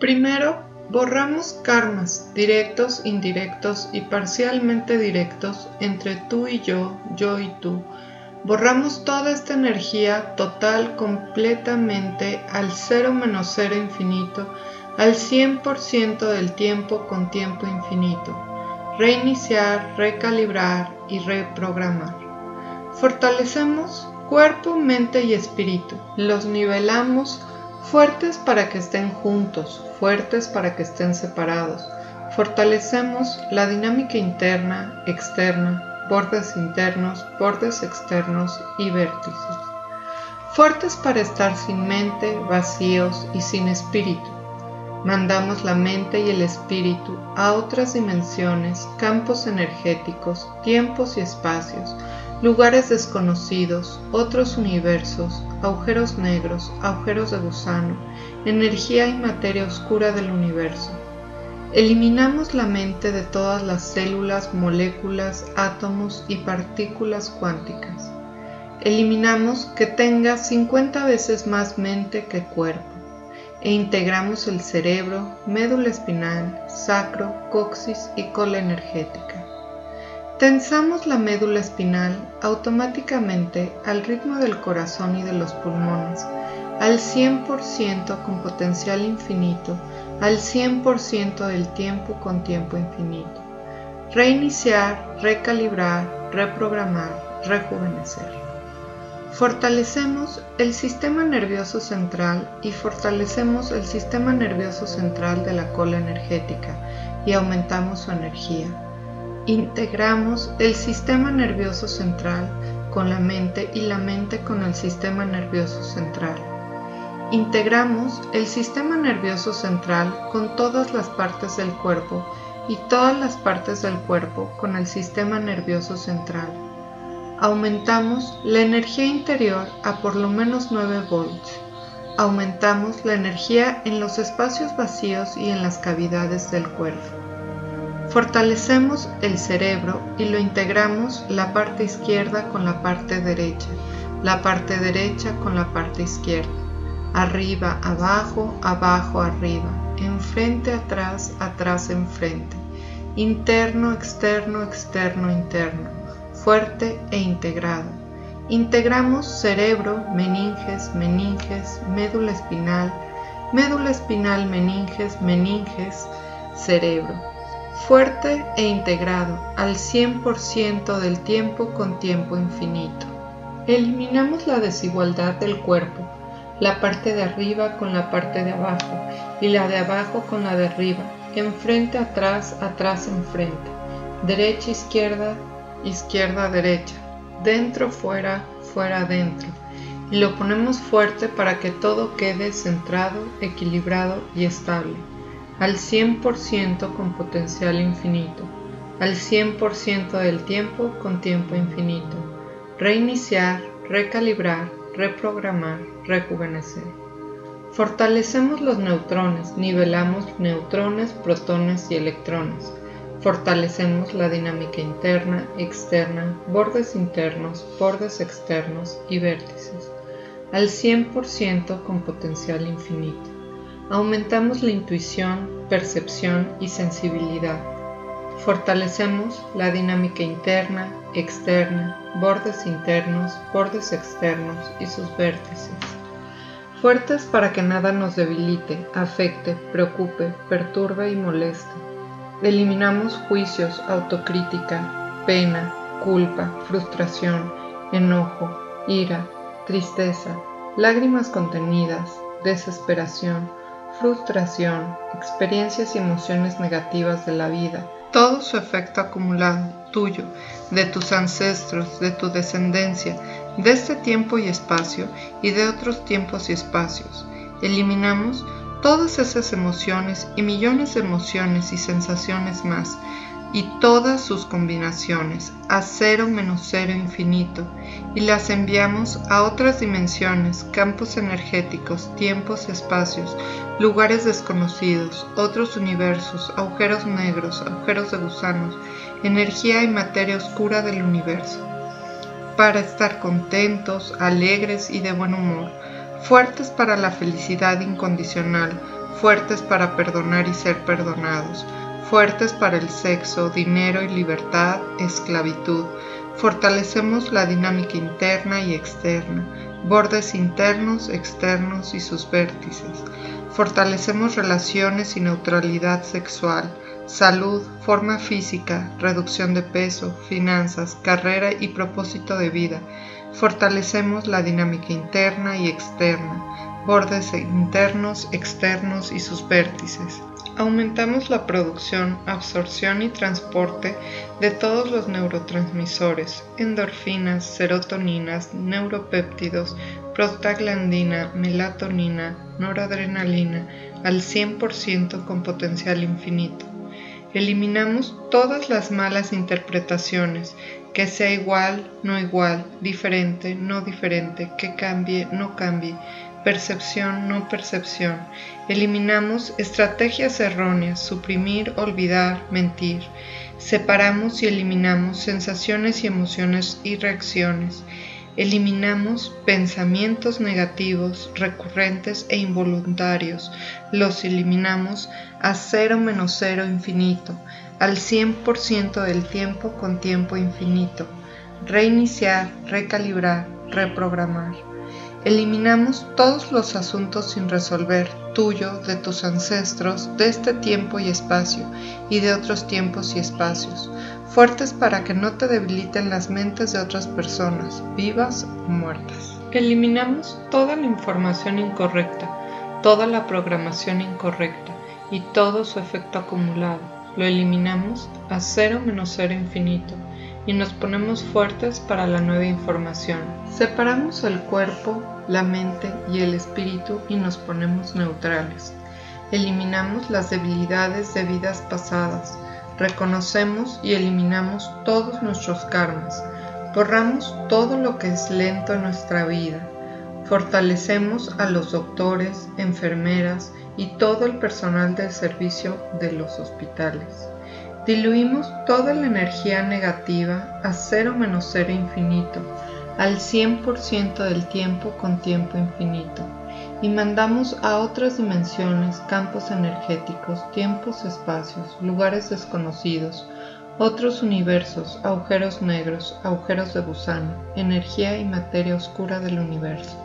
Primero, borramos karmas directos, indirectos y parcialmente directos entre tú y yo, yo y tú. Borramos toda esta energía total completamente al cero menos cero infinito, al 100% del tiempo con tiempo infinito. Reiniciar, recalibrar y reprogramar. Fortalecemos cuerpo, mente y espíritu. Los nivelamos fuertes para que estén juntos, fuertes para que estén separados. Fortalecemos la dinámica interna, externa, bordes internos, bordes externos y vértices. Fuertes para estar sin mente, vacíos y sin espíritu. Mandamos la mente y el espíritu a otras dimensiones, campos energéticos, tiempos y espacios, lugares desconocidos, otros universos, agujeros negros, agujeros de gusano, energía y materia oscura del universo. Eliminamos la mente de todas las células, moléculas, átomos y partículas cuánticas. Eliminamos que tenga 50 veces más mente que cuerpo e integramos el cerebro, médula espinal, sacro, coxis y cola energética. Tensamos la médula espinal automáticamente al ritmo del corazón y de los pulmones, al 100% con potencial infinito, al 100% del tiempo con tiempo infinito. Reiniciar, recalibrar, reprogramar, rejuvenecer. Fortalecemos el sistema nervioso central y fortalecemos el sistema nervioso central de la cola energética y aumentamos su energía Integramos el sistema nervioso central con la mente y la mente con el sistema nervioso central. Integramos el sistema nervioso central con todas las partes del cuerpo y todas las partes del cuerpo con el sistema nervioso central. Aumentamos la energía interior a por lo menos 9 volts. Aumentamos la energía en los espacios vacíos y en las cavidades del cuerpo. Fortalecemos el cerebro y lo integramos la parte izquierda con la parte derecha, la parte derecha con la parte izquierda, arriba, abajo, abajo, arriba, enfrente, atrás, atrás, enfrente, interno, externo, externo, interno, fuerte e integrado. Integramos cerebro, meninges, meninges, médula espinal, médula espinal, meninges, meninges, cerebro fuerte e integrado al 100% del tiempo con tiempo infinito. Eliminamos la desigualdad del cuerpo, la parte de arriba con la parte de abajo y la de abajo con la de arriba, enfrente, atrás, atrás, enfrente, derecha, izquierda, izquierda, derecha, dentro, fuera, fuera, dentro. Y lo ponemos fuerte para que todo quede centrado, equilibrado y estable al 100% con potencial infinito, al 100% del tiempo con tiempo infinito, reiniciar, recalibrar, reprogramar, rejuvenecer. Fortalecemos los neutrones, nivelamos neutrones, protones y electrones. Fortalecemos la dinámica interna, externa, bordes internos, bordes externos y vértices, al 100% con potencial infinito aumentamos la intuición, percepción y sensibilidad. Fortalecemos la dinámica interna, externa, bordes internos, bordes externos y sus vértices. Fuertes para que nada nos debilite, afecte, preocupe, perturbe y moleste. Eliminamos juicios, autocrítica, pena, culpa, frustración, enojo, ira, tristeza, lágrimas contenidas, desesperación, frustración, experiencias y emociones negativas de la vida, todo su efecto acumulado, tuyo, de tus ancestros, de tu descendencia, de este tiempo y espacio y de otros tiempos y espacios. Eliminamos todas esas emociones y millones de emociones y sensaciones más y todas sus combinaciones a cero menos cero infinito y las enviamos a otras dimensiones, campos energéticos, tiempos, espacios, lugares desconocidos, otros universos, agujeros negros, agujeros de gusanos, energía y materia oscura del universo, para estar contentos, alegres y de buen humor, fuertes para la felicidad incondicional, fuertes para perdonar y ser perdonados, fuertes para el sexo, dinero y libertad, esclavitud. Fortalecemos la dinámica interna y externa, bordes internos, externos y sus vértices. Fortalecemos relaciones y neutralidad sexual, salud, forma física, reducción de peso, finanzas, carrera y propósito de vida. Fortalecemos la dinámica interna y externa, bordes internos, externos y sus vértices. Aumentamos la producción, absorción y transporte de todos los neurotransmisores, endorfinas, serotoninas, neuropéptidos, prostaglandina, melatonina, noradrenalina al 100% con potencial infinito. Eliminamos todas las malas interpretaciones, que sea igual, no igual, diferente, no diferente, que cambie, no cambie, percepción, no percepción. Eliminamos estrategias erróneas, suprimir, olvidar, mentir. Separamos y eliminamos sensaciones y emociones y reacciones. Eliminamos pensamientos negativos, recurrentes e involuntarios. Los eliminamos a cero menos cero infinito, al 100% del tiempo con tiempo infinito. Reiniciar, recalibrar, reprogramar. Eliminamos todos los asuntos sin resolver, tuyo, de tus ancestros, de este tiempo y espacio, y de otros tiempos y espacios, fuertes para que no te debiliten las mentes de otras personas, vivas o muertas. Eliminamos toda la información incorrecta, toda la programación incorrecta y todo su efecto acumulado. Lo eliminamos a cero menos cero infinito y nos ponemos fuertes para la nueva información. Separamos el cuerpo, la mente y el espíritu y nos ponemos neutrales. Eliminamos las debilidades de vidas pasadas. Reconocemos y eliminamos todos nuestros karmas. Borramos todo lo que es lento en nuestra vida. Fortalecemos a los doctores, enfermeras y todo el personal del servicio de los hospitales. Diluimos toda la energía negativa a cero menos cero infinito, al 100% del tiempo con tiempo infinito, y mandamos a otras dimensiones, campos energéticos, tiempos, espacios, lugares desconocidos, otros universos, agujeros negros, agujeros de gusano, energía y materia oscura del universo.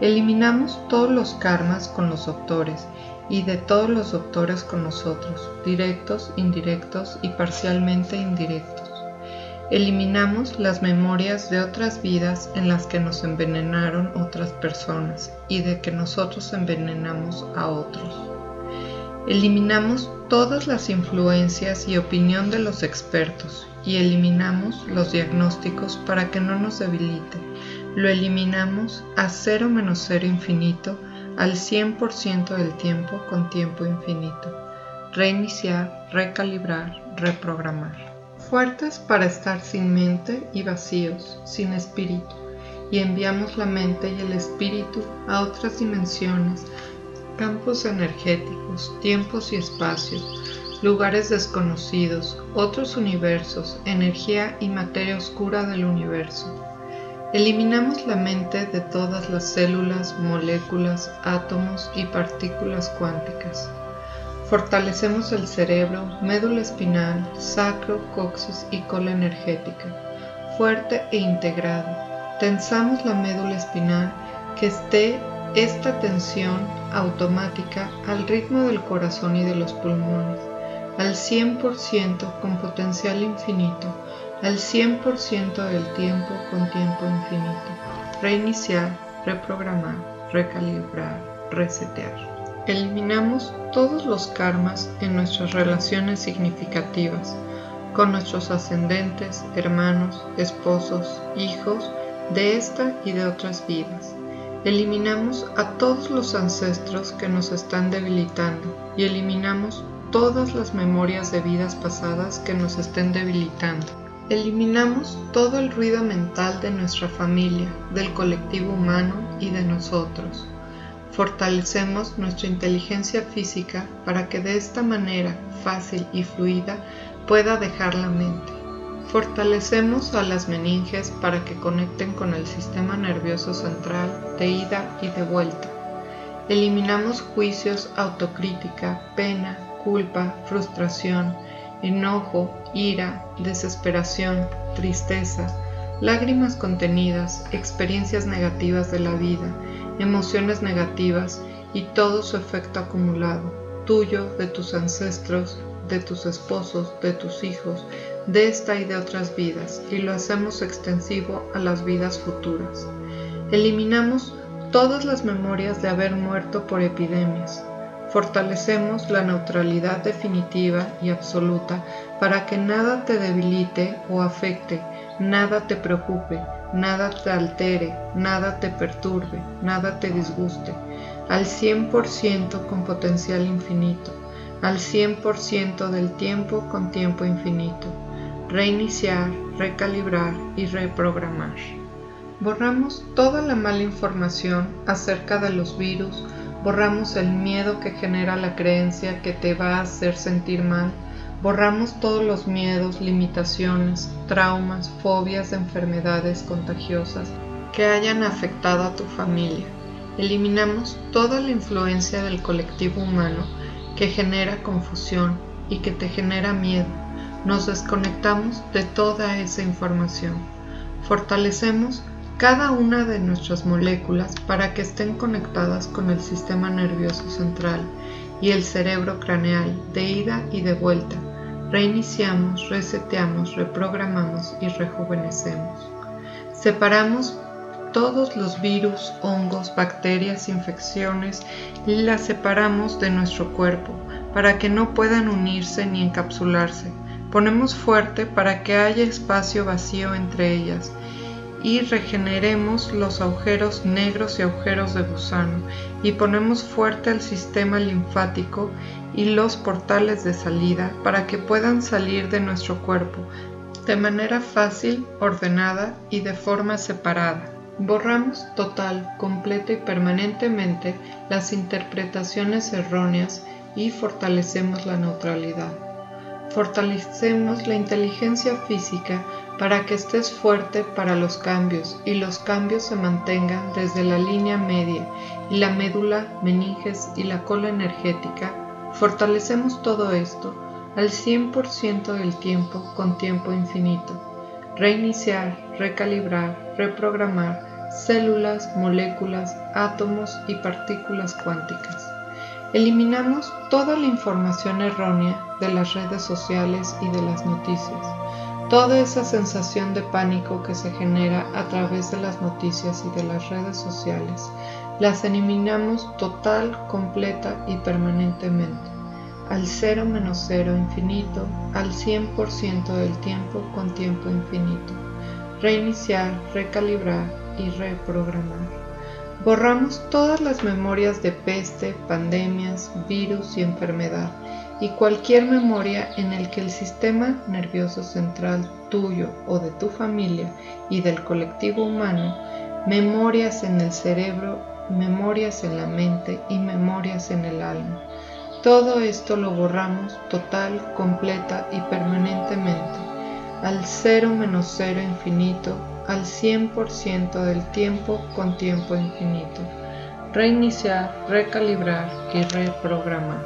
Eliminamos todos los karmas con los doctores y de todos los doctores con nosotros, directos, indirectos y parcialmente indirectos. Eliminamos las memorias de otras vidas en las que nos envenenaron otras personas y de que nosotros envenenamos a otros. Eliminamos todas las influencias y opinión de los expertos y eliminamos los diagnósticos para que no nos debilite. Lo eliminamos a cero menos cero infinito al 100% del tiempo con tiempo infinito. Reiniciar, recalibrar, reprogramar. Fuertes para estar sin mente y vacíos, sin espíritu. Y enviamos la mente y el espíritu a otras dimensiones, campos energéticos, tiempos y espacios, lugares desconocidos, otros universos, energía y materia oscura del universo Eliminamos la mente de todas las células, moléculas, átomos y partículas cuánticas. Fortalecemos el cerebro, médula espinal, sacro, coxis y cola energética, fuerte e integrado. Tensamos la médula espinal que esté esta tensión automática al ritmo del corazón y de los pulmones, al 100% con potencial infinito al 100% del tiempo con tiempo Reiniciar, reprogramar, recalibrar, resetear. Eliminamos todos los karmas en nuestras relaciones significativas con nuestros ascendentes, hermanos, esposos, hijos de esta y de otras vidas. Eliminamos a todos los ancestros que nos están debilitando y eliminamos todas las memorias de vidas pasadas que nos estén debilitando. Eliminamos todo el ruido mental de nuestra familia, del colectivo humano y de nosotros. Fortalecemos nuestra inteligencia física para que de esta manera fácil y fluida pueda dejar la mente. Fortalecemos a las meninges para que conecten con el sistema nervioso central de ida y de vuelta. Eliminamos juicios, autocrítica, pena, culpa, frustración, enojo, ira, desesperación, tristeza, lágrimas contenidas, experiencias negativas de la vida, emociones negativas y todo su efecto acumulado, tuyo, de tus ancestros, de tus esposos, de tus hijos, de esta y de otras vidas, y lo hacemos extensivo a las vidas futuras. Eliminamos todas las memorias de haber muerto por epidemias. Fortalecemos la neutralidad definitiva y absoluta para que nada te debilite o afecte, nada te preocupe, nada te altere, nada te perturbe, nada te disguste, al 100% con potencial infinito, al 100% del tiempo con tiempo infinito, reiniciar, recalibrar y reprogramar. Borramos toda la mala información acerca de los virus, borramos el miedo que genera la creencia que te va a hacer sentir mal, borramos todos los miedos, limitaciones, traumas, fobias de enfermedades contagiosas que hayan afectado a tu familia. Eliminamos toda la influencia del colectivo humano que genera confusión y que te genera miedo. Nos desconectamos de toda esa información. Fortalecemos cada una de nuestras moléculas para que estén conectadas con el sistema nervioso central y el cerebro craneal de ida y de vuelta. Reiniciamos, reseteamos, reprogramamos y rejuvenecemos. Separamos todos los virus, hongos, bacterias, infecciones y las separamos de nuestro cuerpo para que no puedan unirse ni encapsularse. Ponemos fuerte para que haya espacio vacío entre ellas y regeneremos los agujeros negros y agujeros de gusano y ponemos fuerte el sistema linfático y los portales de salida para que puedan salir de nuestro cuerpo de manera fácil, ordenada y de forma separada. Borramos total, completa y permanentemente las interpretaciones erróneas y fortalecemos la neutralidad. Fortalecemos la inteligencia física para que estés fuerte para los cambios y los cambios se mantengan desde la línea media y la médula, meninges y la cola energética. Fortalecemos todo esto al 100% del tiempo con tiempo infinito reiniciar, recalibrar, reprogramar células, moléculas, átomos y partículas cuánticas. Eliminamos toda la información errónea de las redes sociales y de las noticias, toda esa sensación de pánico que se genera a través de las noticias y de las redes sociales, las eliminamos total, completa y permanentemente al cero menos cero infinito, al 100% del tiempo con tiempo infinito. Reiniciar, recalibrar y reprogramar. Borramos todas las memorias de peste, pandemias, virus y enfermedad y cualquier memoria en el que el sistema nervioso central tuyo o de tu familia y del colectivo humano, memorias en el cerebro, memorias en la mente y memorias en el alma todo esto lo borramos total, completa y permanentemente, al cero menos cero infinito, al 100% del tiempo con tiempo infinito. Reiniciar, recalibrar y reprogramar.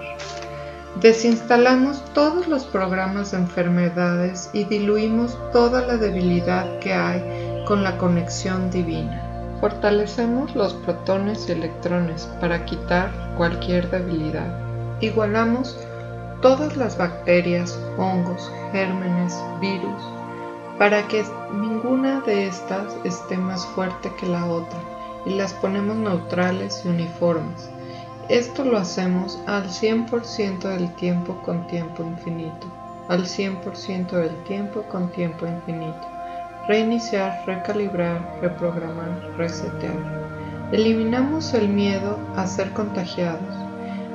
Desinstalamos todos los programas de enfermedades y diluimos toda la debilidad que hay con la conexión divina. Fortalecemos los protones y electrones para quitar cualquier debilidad. Igualamos todas las bacterias, hongos, gérmenes, virus, para que ninguna de estas esté más fuerte que la otra y las ponemos neutrales y uniformes. Esto lo hacemos al 100% del tiempo con tiempo infinito, al 100% del tiempo con tiempo infinito. Reiniciar, recalibrar, reprogramar, resetear. Eliminamos el miedo a ser contagiados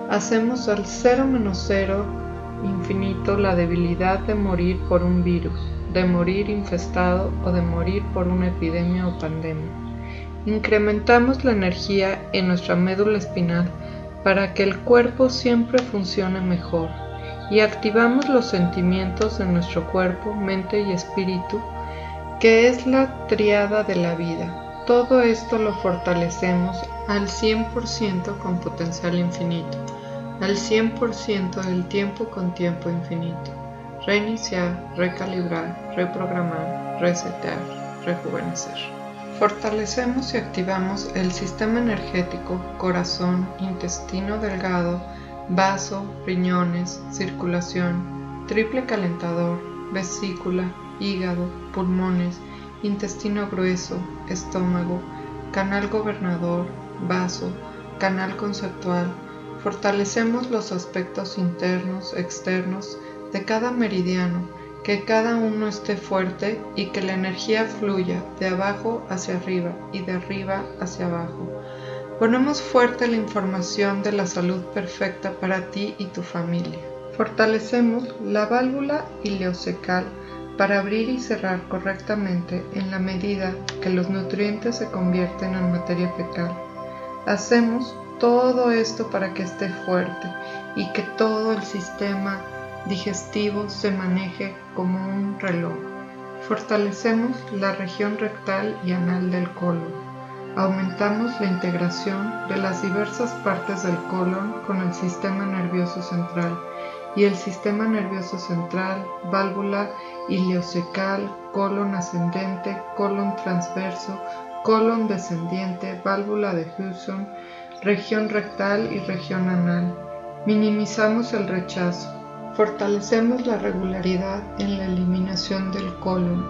hacemos al cero menos cero infinito la debilidad de morir por un virus, de morir infestado o de morir por una epidemia o pandemia. Incrementamos la energía en nuestra médula espinal para que el cuerpo siempre funcione mejor y activamos los sentimientos de nuestro cuerpo, mente y espíritu, que es la triada de la vida, Todo esto lo fortalecemos al 100% con potencial infinito, al 100% del tiempo con tiempo infinito. Reiniciar, recalibrar, reprogramar, resetear, rejuvenecer. Fortalecemos y activamos el sistema energético, corazón, intestino delgado, vaso, riñones, circulación, triple calentador, vesícula, hígado, pulmones, intestino grueso, estómago, canal gobernador, vaso, canal conceptual. Fortalecemos los aspectos internos, externos de cada meridiano, que cada uno esté fuerte y que la energía fluya de abajo hacia arriba y de arriba hacia abajo. Ponemos fuerte la información de la salud perfecta para ti y tu familia. Fortalecemos la válvula ileocecal para abrir y cerrar correctamente en la medida que los nutrientes se convierten en materia fecal. Hacemos todo esto para que esté fuerte y que todo el sistema digestivo se maneje como un reloj. Fortalecemos la región rectal y anal del colon. Aumentamos la integración de las diversas partes del colon con el sistema nervioso central y el sistema nervioso central, válvula ileocecal, colon ascendente, colon transverso, colon descendiente, válvula de Hudson, región rectal y región anal. Minimizamos el rechazo. Fortalecemos la regularidad en la eliminación del colon.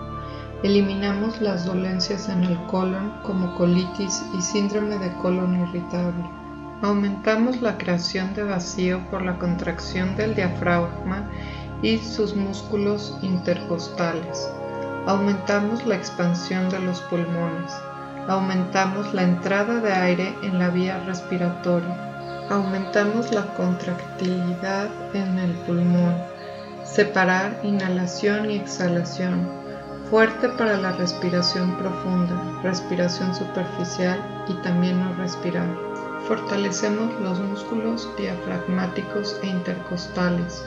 Eliminamos las dolencias en el colon como colitis y síndrome de colon irritable. Aumentamos la creación de vacío por la contracción del diafragma y sus músculos intercostales. Aumentamos la expansión de los pulmones. Aumentamos la entrada de aire en la vía respiratoria. Aumentamos la contractilidad en el pulmón. Separar inhalación y exhalación. Fuerte para la respiración profunda, respiración superficial y también no respirar Fortalecemos los músculos diafragmáticos e intercostales.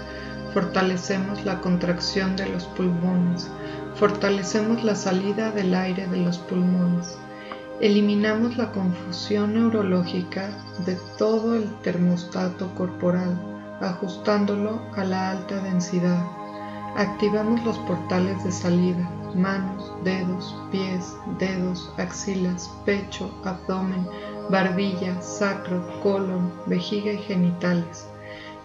Fortalecemos la contracción de los pulmones. Fortalecemos la salida del aire de los pulmones. Eliminamos la confusión neurológica de todo el termostato corporal, ajustándolo a la alta densidad. Activamos los portales de salida, manos, dedos, pies, dedos, axilas, pecho, abdomen, barbilla, sacro, colon, vejiga y genitales.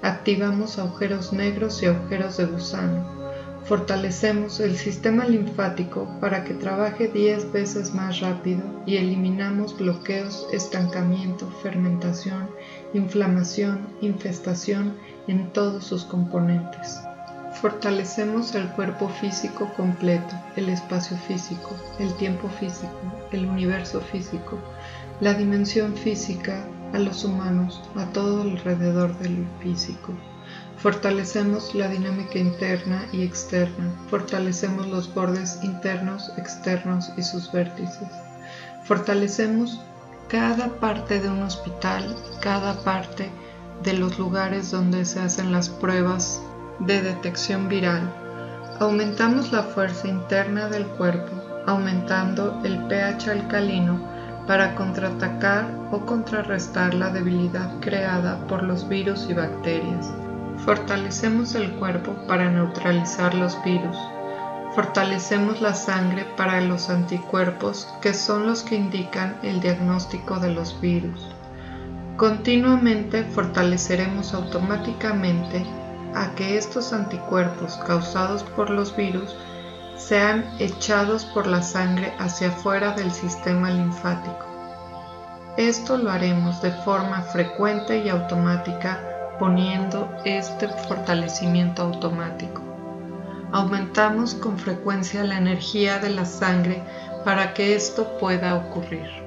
Activamos agujeros negros y agujeros de gusano. Fortalecemos el sistema linfático para que trabaje 10 veces más rápido y eliminamos bloqueos, estancamiento, fermentación, inflamación, infestación en todos sus componentes. Fortalecemos el cuerpo físico completo, el espacio físico, el tiempo físico, el universo físico, la dimensión física a los humanos, a todo alrededor del físico. Fortalecemos la dinámica interna y externa, fortalecemos los bordes internos, externos y sus vértices. Fortalecemos cada parte de un hospital, cada parte de los lugares donde se hacen las pruebas de detección viral. Aumentamos la fuerza interna del cuerpo, aumentando el pH alcalino para contraatacar o contrarrestar la debilidad creada por los virus y bacterias. Fortalecemos el cuerpo para neutralizar los virus. Fortalecemos la sangre para los anticuerpos que son los que indican el diagnóstico de los virus. Continuamente fortaleceremos automáticamente a que estos anticuerpos causados por los virus sean echados por la sangre hacia afuera del sistema linfático. Esto lo haremos de forma frecuente y automática poniendo este fortalecimiento automático. Aumentamos con frecuencia la energía de la sangre para que esto pueda ocurrir.